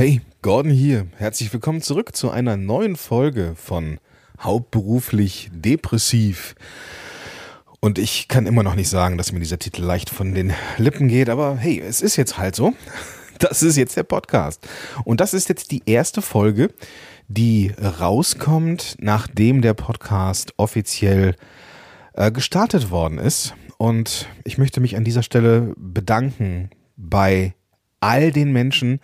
Hey, Gordon hier. Herzlich willkommen zurück zu einer neuen Folge von Hauptberuflich Depressiv. Und ich kann immer noch nicht sagen, dass mir dieser Titel leicht von den Lippen geht, aber hey, es ist jetzt halt so. Das ist jetzt der Podcast. Und das ist jetzt die erste Folge, die rauskommt, nachdem der Podcast offiziell äh, gestartet worden ist. Und ich möchte mich an dieser Stelle bedanken bei all den Menschen,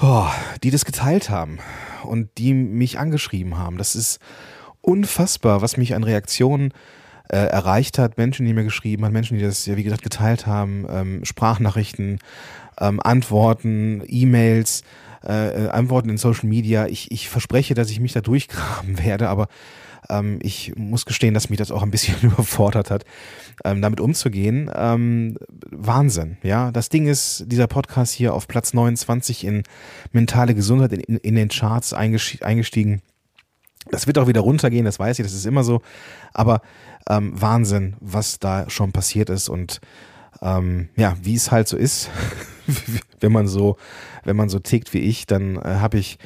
oh, die das geteilt haben und die mich angeschrieben haben. Das ist unfassbar, was mich an Reaktionen äh, erreicht hat. Menschen, die mir geschrieben haben, Menschen, die das, ja, wie gesagt, geteilt haben, ähm, Sprachnachrichten, ähm, Antworten, E-Mails, äh, Antworten in Social Media. Ich, ich verspreche, dass ich mich da durchgraben werde, aber ähm, ich muss gestehen, dass mich das auch ein bisschen überfordert hat, ähm, damit umzugehen. Ähm, Wahnsinn, ja. Das Ding ist, dieser Podcast hier auf Platz 29 in mentale Gesundheit in, in den Charts eingestiegen. Das wird auch wieder runtergehen, das weiß ich, das ist immer so. Aber ähm, Wahnsinn, was da schon passiert ist und ähm, ja, wie es halt so ist, wenn man so, wenn man so tickt wie ich, dann äh, habe ich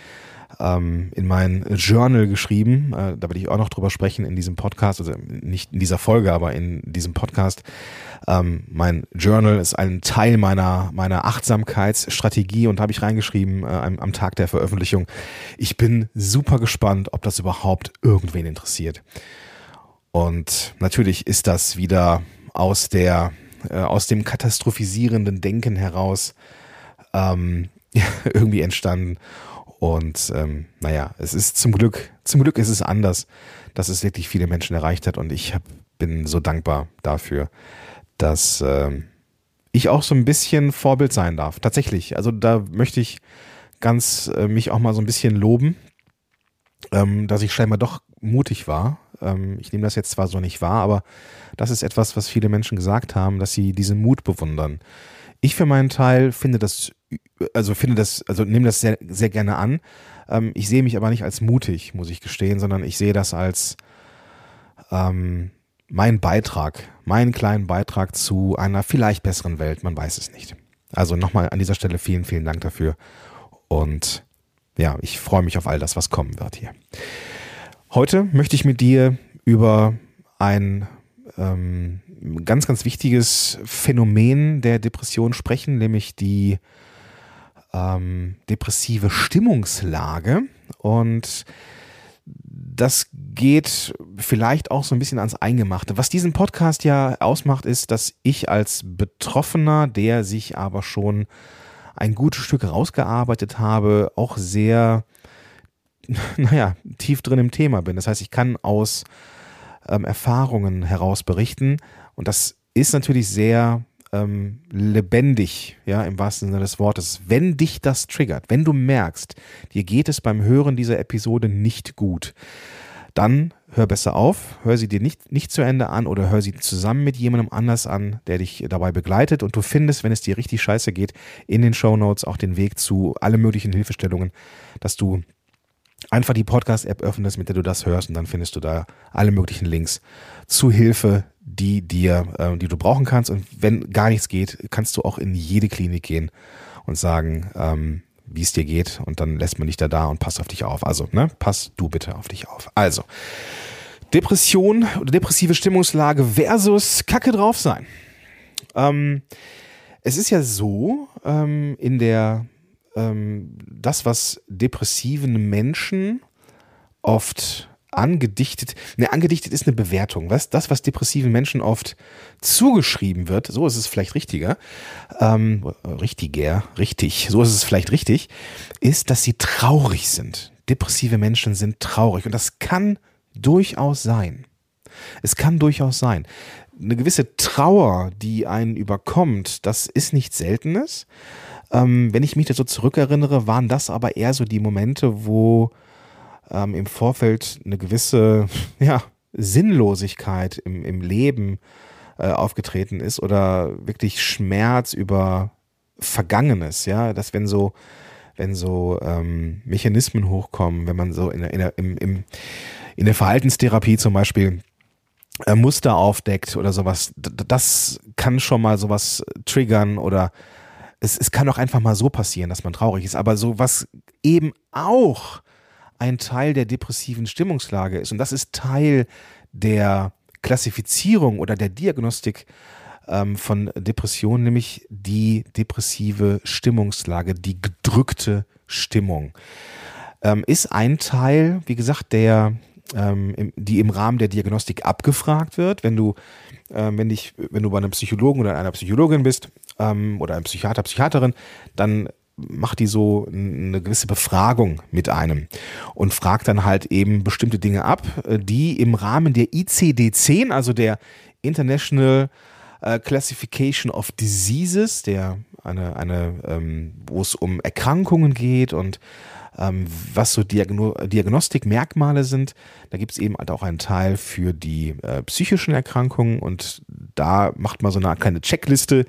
ähm, in mein Journal geschrieben. Äh, da werde ich auch noch drüber sprechen in diesem Podcast, also nicht in dieser Folge, aber in diesem Podcast. Ähm, mein Journal ist ein Teil meiner, meiner Achtsamkeitsstrategie und habe ich reingeschrieben äh, am, am Tag der Veröffentlichung. Ich bin super gespannt, ob das überhaupt irgendwen interessiert. Und natürlich ist das wieder aus der, äh, aus dem katastrophisierenden Denken heraus ähm, irgendwie entstanden. Und ähm, naja, es ist zum Glück, zum Glück ist es anders, dass es wirklich viele Menschen erreicht hat und ich hab, bin so dankbar dafür, dass ähm, ich auch so ein bisschen Vorbild sein darf. Tatsächlich. Also da möchte ich ganz äh, mich auch mal so ein bisschen loben, ähm, dass ich scheinbar doch mutig war. Ähm, ich nehme das jetzt zwar so nicht wahr, aber das ist etwas, was viele Menschen gesagt haben, dass sie diesen Mut bewundern. Ich für meinen Teil finde das also finde das, also nehme das sehr, sehr gerne an. Ähm, ich sehe mich aber nicht als mutig, muss ich gestehen, sondern ich sehe das als ähm, mein Beitrag, meinen kleinen Beitrag zu einer vielleicht besseren Welt. Man weiß es nicht. Also nochmal an dieser Stelle vielen, vielen Dank dafür. Und ja, ich freue mich auf all das, was kommen wird hier. Heute möchte ich mit dir über ein ähm, ganz, ganz wichtiges Phänomen der Depression sprechen, nämlich die ähm, depressive Stimmungslage und das geht vielleicht auch so ein bisschen ans Eingemachte. Was diesen Podcast ja ausmacht, ist, dass ich als Betroffener, der sich aber schon ein gutes Stück rausgearbeitet habe, auch sehr, naja, tief drin im Thema bin. Das heißt, ich kann aus ähm, Erfahrungen heraus berichten und das ist natürlich sehr ähm, lebendig, ja, im wahrsten Sinne des Wortes. Wenn dich das triggert, wenn du merkst, dir geht es beim Hören dieser Episode nicht gut, dann hör besser auf, hör sie dir nicht, nicht zu Ende an oder hör sie zusammen mit jemandem anders an, der dich dabei begleitet und du findest, wenn es dir richtig scheiße geht, in den Show Notes auch den Weg zu alle möglichen Hilfestellungen, dass du einfach die Podcast-App öffnest, mit der du das hörst und dann findest du da alle möglichen Links zu Hilfe, die dir, äh, die du brauchen kannst. Und wenn gar nichts geht, kannst du auch in jede Klinik gehen und sagen, ähm, wie es dir geht. Und dann lässt man dich da da und passt auf dich auf. Also, ne, pass du bitte auf dich auf. Also, Depression oder depressive Stimmungslage versus Kacke drauf sein. Ähm, es ist ja so, ähm, in der, ähm, das, was depressiven Menschen oft angedichtet, ne, angedichtet ist eine Bewertung. Was, das, was depressiven Menschen oft zugeschrieben wird, so ist es vielleicht richtiger, ähm, richtiger, richtig, so ist es vielleicht richtig, ist, dass sie traurig sind. Depressive Menschen sind traurig und das kann durchaus sein. Es kann durchaus sein. Eine gewisse Trauer, die einen überkommt, das ist nichts Seltenes. Ähm, wenn ich mich da so zurückerinnere, waren das aber eher so die Momente, wo ähm, im Vorfeld eine gewisse ja, Sinnlosigkeit im, im Leben äh, aufgetreten ist oder wirklich Schmerz über Vergangenes, ja, dass wenn so, wenn so ähm, Mechanismen hochkommen, wenn man so in, in, im, im, in der Verhaltenstherapie zum Beispiel äh, Muster aufdeckt oder sowas, das kann schon mal sowas triggern oder es, es kann auch einfach mal so passieren, dass man traurig ist, aber so was eben auch ein Teil der depressiven Stimmungslage ist, und das ist Teil der Klassifizierung oder der Diagnostik ähm, von Depressionen, nämlich die depressive Stimmungslage, die gedrückte Stimmung, ähm, ist ein Teil, wie gesagt, der ähm, die im Rahmen der Diagnostik abgefragt wird. Wenn du, äh, wenn, dich, wenn du bei einem Psychologen oder einer Psychologin bist ähm, oder einem Psychiater, Psychiaterin, dann macht die so eine gewisse Befragung mit einem und fragt dann halt eben bestimmte Dinge ab, äh, die im Rahmen der ICD-10, also der International äh, Classification of Diseases, der eine, eine ähm, wo es um Erkrankungen geht und ähm, was so Diagno Diagnostikmerkmale sind. Da gibt es eben halt auch einen Teil für die äh, psychischen Erkrankungen und da macht man so eine kleine Checkliste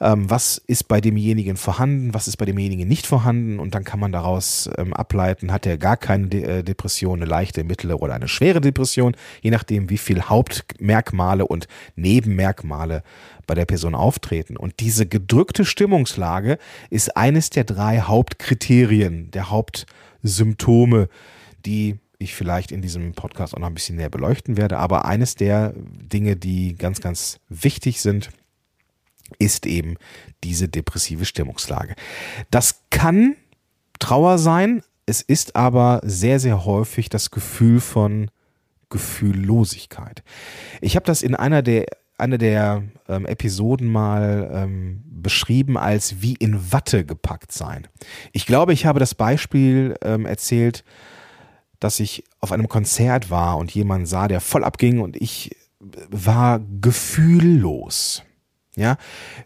ähm, was ist bei demjenigen vorhanden, was ist bei demjenigen nicht vorhanden und dann kann man daraus ähm, ableiten, hat er gar keine De äh, Depression, eine leichte, mittlere oder eine schwere Depression, je nachdem, wie viel Hauptmerkmale und Nebenmerkmale bei der Person auftreten. Und diese gedrückte Stimmungslage ist eines der drei Hauptkriterien, der Hauptsymptome, die ich vielleicht in diesem Podcast auch noch ein bisschen näher beleuchten werde. Aber eines der Dinge, die ganz, ganz wichtig sind, ist eben diese depressive Stimmungslage. Das kann Trauer sein, es ist aber sehr, sehr häufig das Gefühl von Gefühllosigkeit. Ich habe das in einer der, einer der ähm, Episoden mal ähm, beschrieben als wie in Watte gepackt sein. Ich glaube, ich habe das Beispiel ähm, erzählt, dass ich auf einem Konzert war und jemand sah, der voll abging und ich war gefühllos. Ja,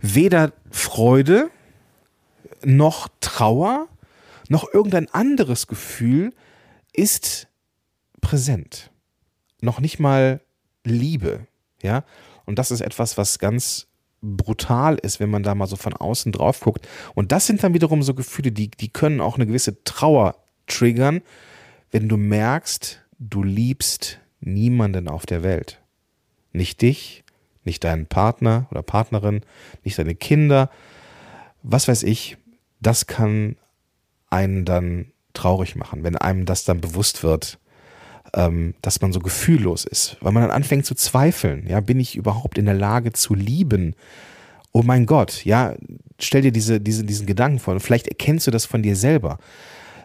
weder Freude noch Trauer noch irgendein anderes Gefühl ist präsent. Noch nicht mal Liebe, ja? Und das ist etwas, was ganz brutal ist, wenn man da mal so von außen drauf guckt. Und das sind dann wiederum so Gefühle, die, die können auch eine gewisse Trauer triggern, wenn du merkst, du liebst niemanden auf der Welt. Nicht dich, nicht deinen Partner oder Partnerin, nicht deine Kinder, was weiß ich, das kann einen dann traurig machen, wenn einem das dann bewusst wird, ähm, dass man so gefühllos ist, weil man dann anfängt zu zweifeln, ja, bin ich überhaupt in der Lage zu lieben? Oh mein Gott, ja, stell dir diese, diese, diesen Gedanken vor, vielleicht erkennst du das von dir selber,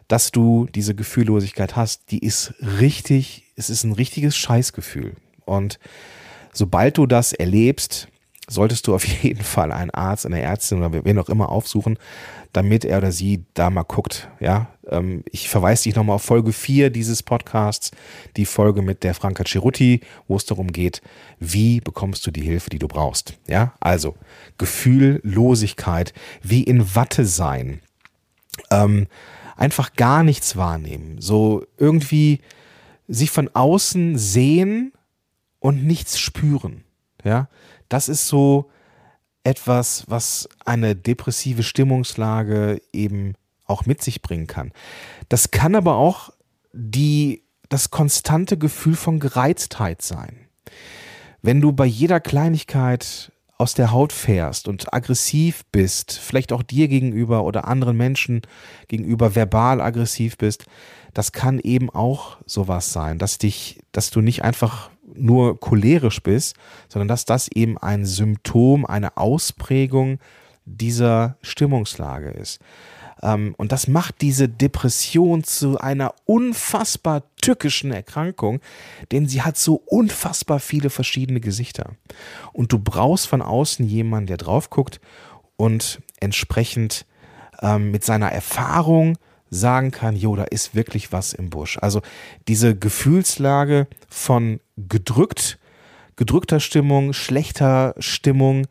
dass du diese Gefühllosigkeit hast, die ist richtig, es ist ein richtiges Scheißgefühl. Und sobald du das erlebst, solltest du auf jeden Fall einen Arzt, eine Ärztin oder wen auch immer aufsuchen, damit er oder sie da mal guckt. Ja, ähm, ich verweise dich nochmal auf Folge 4 dieses Podcasts, die Folge mit der Franka Cerutti, wo es darum geht, wie bekommst du die Hilfe, die du brauchst. Ja, also Gefühllosigkeit, wie in Watte sein, ähm, einfach gar nichts wahrnehmen, so irgendwie sich von außen sehen und nichts spüren. Ja, das ist so etwas, was eine depressive Stimmungslage eben auch mit sich bringen kann. Das kann aber auch die, das konstante Gefühl von Gereiztheit sein. Wenn du bei jeder Kleinigkeit aus der Haut fährst und aggressiv bist, vielleicht auch dir gegenüber oder anderen Menschen gegenüber verbal aggressiv bist, das kann eben auch sowas sein, dass dich, dass du nicht einfach nur cholerisch bist, sondern dass das eben ein Symptom, eine Ausprägung dieser Stimmungslage ist. Ähm, und das macht diese Depression zu einer unfassbar tückischen Erkrankung, denn sie hat so unfassbar viele verschiedene Gesichter. Und du brauchst von außen jemanden, der drauf guckt und entsprechend ähm, mit seiner Erfahrung sagen kann, jo, da ist wirklich was im Busch. Also diese Gefühlslage von gedrückt, gedrückter Stimmung, schlechter Stimmung,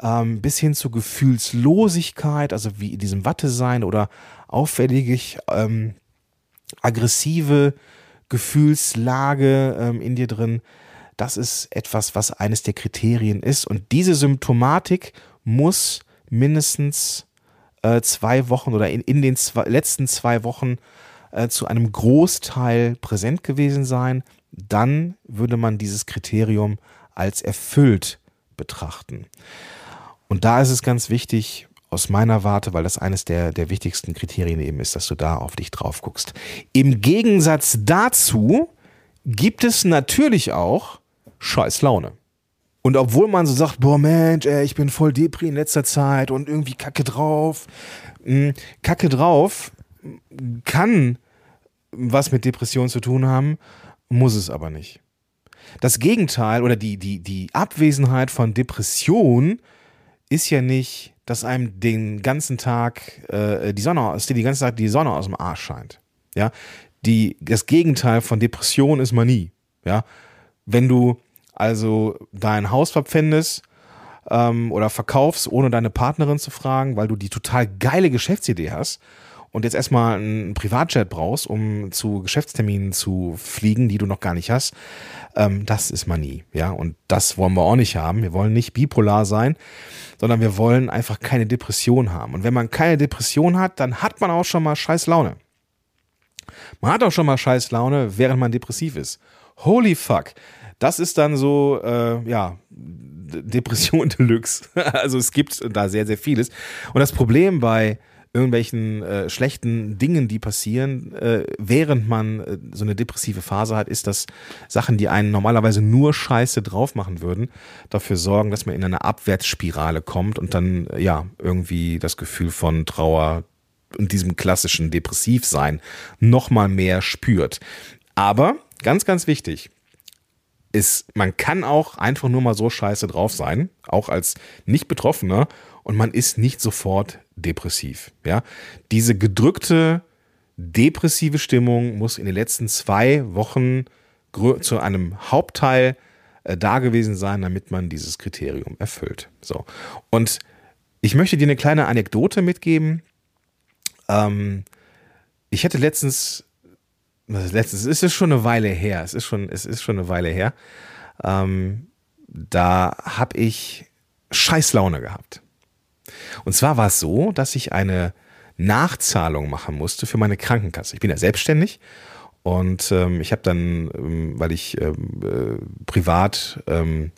ähm, bis hin zu Gefühlslosigkeit, also wie in diesem Watte sein oder auffällig ähm, aggressive Gefühlslage ähm, in dir drin. Das ist etwas, was eines der Kriterien ist. Und diese Symptomatik muss mindestens äh, zwei Wochen oder in, in den zwei, letzten zwei Wochen äh, zu einem Großteil präsent gewesen sein. Dann würde man dieses Kriterium als erfüllt betrachten. Und da ist es ganz wichtig, aus meiner Warte, weil das eines der, der wichtigsten Kriterien eben ist, dass du da auf dich drauf guckst. Im Gegensatz dazu gibt es natürlich auch scheiß Laune. Und obwohl man so sagt, boah Mensch, ey, ich bin voll Depri in letzter Zeit und irgendwie Kacke drauf. Hm, Kacke drauf kann was mit Depression zu tun haben, muss es aber nicht. Das Gegenteil oder die, die, die Abwesenheit von Depression ist ja nicht, dass einem den ganzen Tag äh, die Sonne, dir die ganze Zeit die Sonne aus dem Arsch scheint. Ja, die, das Gegenteil von Depression ist Manie. Ja, wenn du also dein Haus verpfändest ähm, oder verkaufst, ohne deine Partnerin zu fragen, weil du die total geile Geschäftsidee hast und jetzt erstmal einen Privatjet brauchst, um zu Geschäftsterminen zu fliegen, die du noch gar nicht hast, ähm, das ist Manie. Ja, und das wollen wir auch nicht haben. Wir wollen nicht bipolar sein, sondern wir wollen einfach keine Depression haben. Und wenn man keine Depression hat, dann hat man auch schon mal scheiß Laune. Man hat auch schon mal scheiß Laune, während man depressiv ist. Holy fuck. Das ist dann so, äh, ja, Depression Deluxe. also es gibt da sehr, sehr vieles. Und das Problem bei irgendwelchen äh, schlechten Dingen, die passieren, äh, während man äh, so eine depressive Phase hat, ist, dass Sachen, die einen normalerweise nur Scheiße drauf machen würden, dafür sorgen, dass man in eine Abwärtsspirale kommt und dann ja irgendwie das Gefühl von Trauer und diesem klassischen Depressivsein nochmal mehr spürt. Aber ganz, ganz wichtig, ist, man kann auch einfach nur mal so scheiße drauf sein, auch als Nicht-Betroffener, und man ist nicht sofort depressiv. Ja? Diese gedrückte, depressive Stimmung muss in den letzten zwei Wochen zu einem Hauptteil äh, da gewesen sein, damit man dieses Kriterium erfüllt. So. Und ich möchte dir eine kleine Anekdote mitgeben. Ähm, ich hatte letztens letztens, es ist schon eine Weile her, es ist schon, es ist schon eine Weile her. Ähm, da habe ich Scheißlaune gehabt. Und zwar war es so, dass ich eine Nachzahlung machen musste für meine Krankenkasse. Ich bin ja selbstständig und ähm, ich habe dann, ähm, weil ich ähm, äh, privat ähm,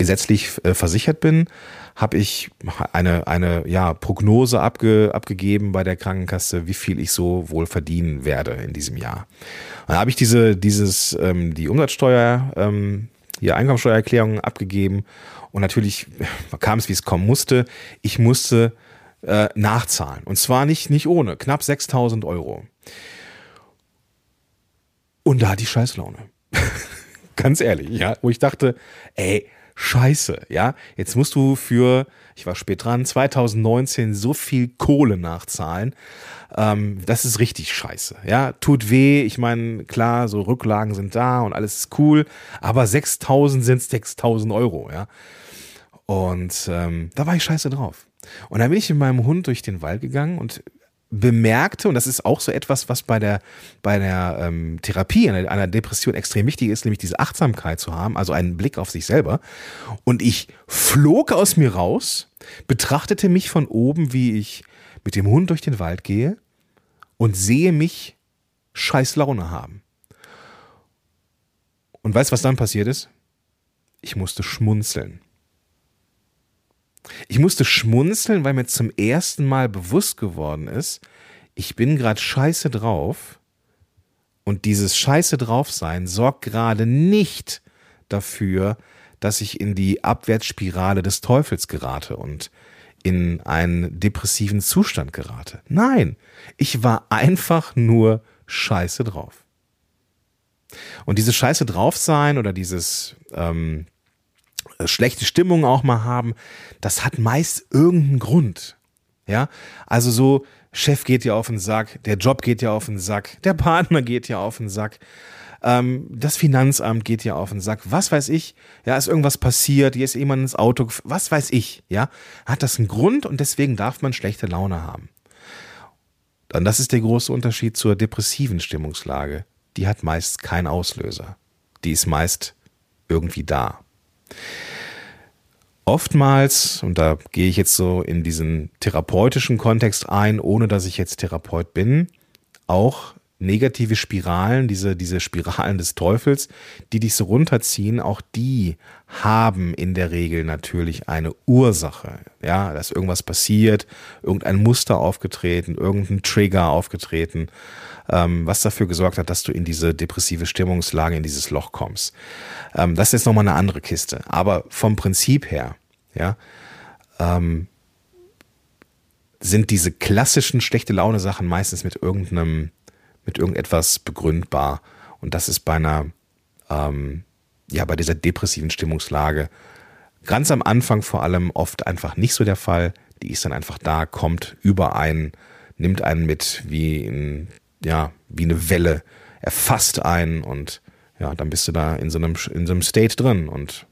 gesetzlich äh, versichert bin, habe ich eine, eine ja, Prognose abge, abgegeben bei der Krankenkasse, wie viel ich so wohl verdienen werde in diesem Jahr. dann habe ich diese, dieses, ähm, die Umsatzsteuer, ähm, hier Einkommensteuererklärung abgegeben und natürlich kam es, wie es kommen musste. Ich musste äh, nachzahlen und zwar nicht, nicht ohne, knapp 6000 Euro. Und da hatte ich Scheißlaune. Ganz ehrlich, ja, wo ich dachte, ey, scheiße, ja. Jetzt musst du für, ich war spät dran, 2019 so viel Kohle nachzahlen. Ähm, das ist richtig scheiße, ja. Tut weh. Ich meine, klar, so Rücklagen sind da und alles ist cool, aber 6000 sind 6000 Euro, ja. Und ähm, da war ich scheiße drauf. Und dann bin ich mit meinem Hund durch den Wald gegangen und bemerkte, und das ist auch so etwas, was bei der, bei der ähm, Therapie einer, Depression extrem wichtig ist, nämlich diese Achtsamkeit zu haben, also einen Blick auf sich selber. Und ich flog aus mir raus, betrachtete mich von oben, wie ich mit dem Hund durch den Wald gehe und sehe mich scheiß Laune haben. Und weißt, was dann passiert ist? Ich musste schmunzeln. Ich musste schmunzeln, weil mir zum ersten Mal bewusst geworden ist, ich bin gerade scheiße drauf und dieses scheiße drauf sein sorgt gerade nicht dafür, dass ich in die Abwärtsspirale des Teufels gerate und in einen depressiven Zustand gerate. Nein, ich war einfach nur scheiße drauf. Und dieses scheiße drauf sein oder dieses ähm, äh, schlechte Stimmung auch mal haben, das hat meist irgendeinen Grund. Ja, also so, Chef geht ja auf den Sack, der Job geht ja auf den Sack, der Partner geht ja auf den Sack, ähm, das Finanzamt geht ja auf den Sack, was weiß ich, ja, ist irgendwas passiert, hier ist jemand ins Auto, was weiß ich, ja, hat das einen Grund und deswegen darf man schlechte Laune haben. Und das ist der große Unterschied zur depressiven Stimmungslage. Die hat meist keinen Auslöser. Die ist meist irgendwie da. Oftmals, und da gehe ich jetzt so in diesen therapeutischen Kontext ein, ohne dass ich jetzt Therapeut bin, auch negative Spiralen, diese, diese Spiralen des Teufels, die dich so runterziehen, auch die haben in der Regel natürlich eine Ursache. Ja, dass irgendwas passiert, irgendein Muster aufgetreten, irgendein Trigger aufgetreten, ähm, was dafür gesorgt hat, dass du in diese depressive Stimmungslage, in dieses Loch kommst. Ähm, das ist jetzt nochmal eine andere Kiste. Aber vom Prinzip her, ja, ähm, sind diese klassischen schlechte Laune Sachen meistens mit irgendeinem mit irgendetwas begründbar. Und das ist bei einer, ähm, ja, bei dieser depressiven Stimmungslage ganz am Anfang vor allem oft einfach nicht so der Fall. Die ist dann einfach da, kommt über einen, nimmt einen mit wie ein, ja, wie eine Welle, erfasst einen und ja, dann bist du da in so einem, in so einem State drin und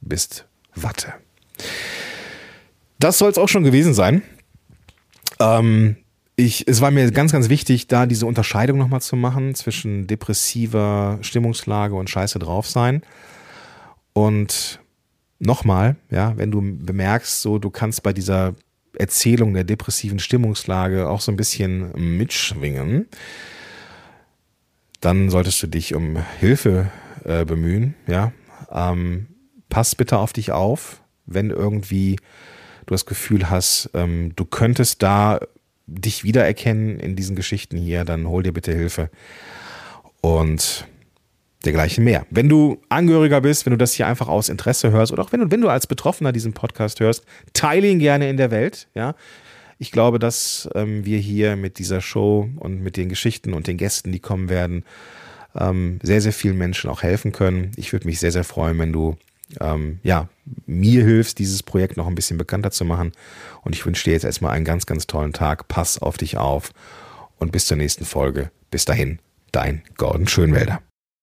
bist Watte. Das soll es auch schon gewesen sein. Ähm, ich, es war mir ganz, ganz wichtig, da diese Unterscheidung nochmal zu machen zwischen depressiver Stimmungslage und Scheiße drauf sein. Und nochmal, ja, wenn du bemerkst, so du kannst bei dieser Erzählung der depressiven Stimmungslage auch so ein bisschen mitschwingen, dann solltest du dich um Hilfe äh, bemühen, ja. Ähm, pass bitte auf dich auf, wenn irgendwie du das Gefühl hast, ähm, du könntest da dich wiedererkennen in diesen Geschichten hier, dann hol dir bitte Hilfe. Und dergleichen mehr. Wenn du Angehöriger bist, wenn du das hier einfach aus Interesse hörst oder auch wenn du, wenn du als Betroffener diesen Podcast hörst, teile ihn gerne in der Welt. Ja, ich glaube, dass ähm, wir hier mit dieser Show und mit den Geschichten und den Gästen, die kommen werden, ähm, sehr, sehr vielen Menschen auch helfen können. Ich würde mich sehr, sehr freuen, wenn du ähm, ja, mir hilfst, dieses Projekt noch ein bisschen bekannter zu machen. Und ich wünsche dir jetzt erstmal einen ganz, ganz tollen Tag. Pass auf dich auf und bis zur nächsten Folge. Bis dahin, dein Gordon Schönwälder.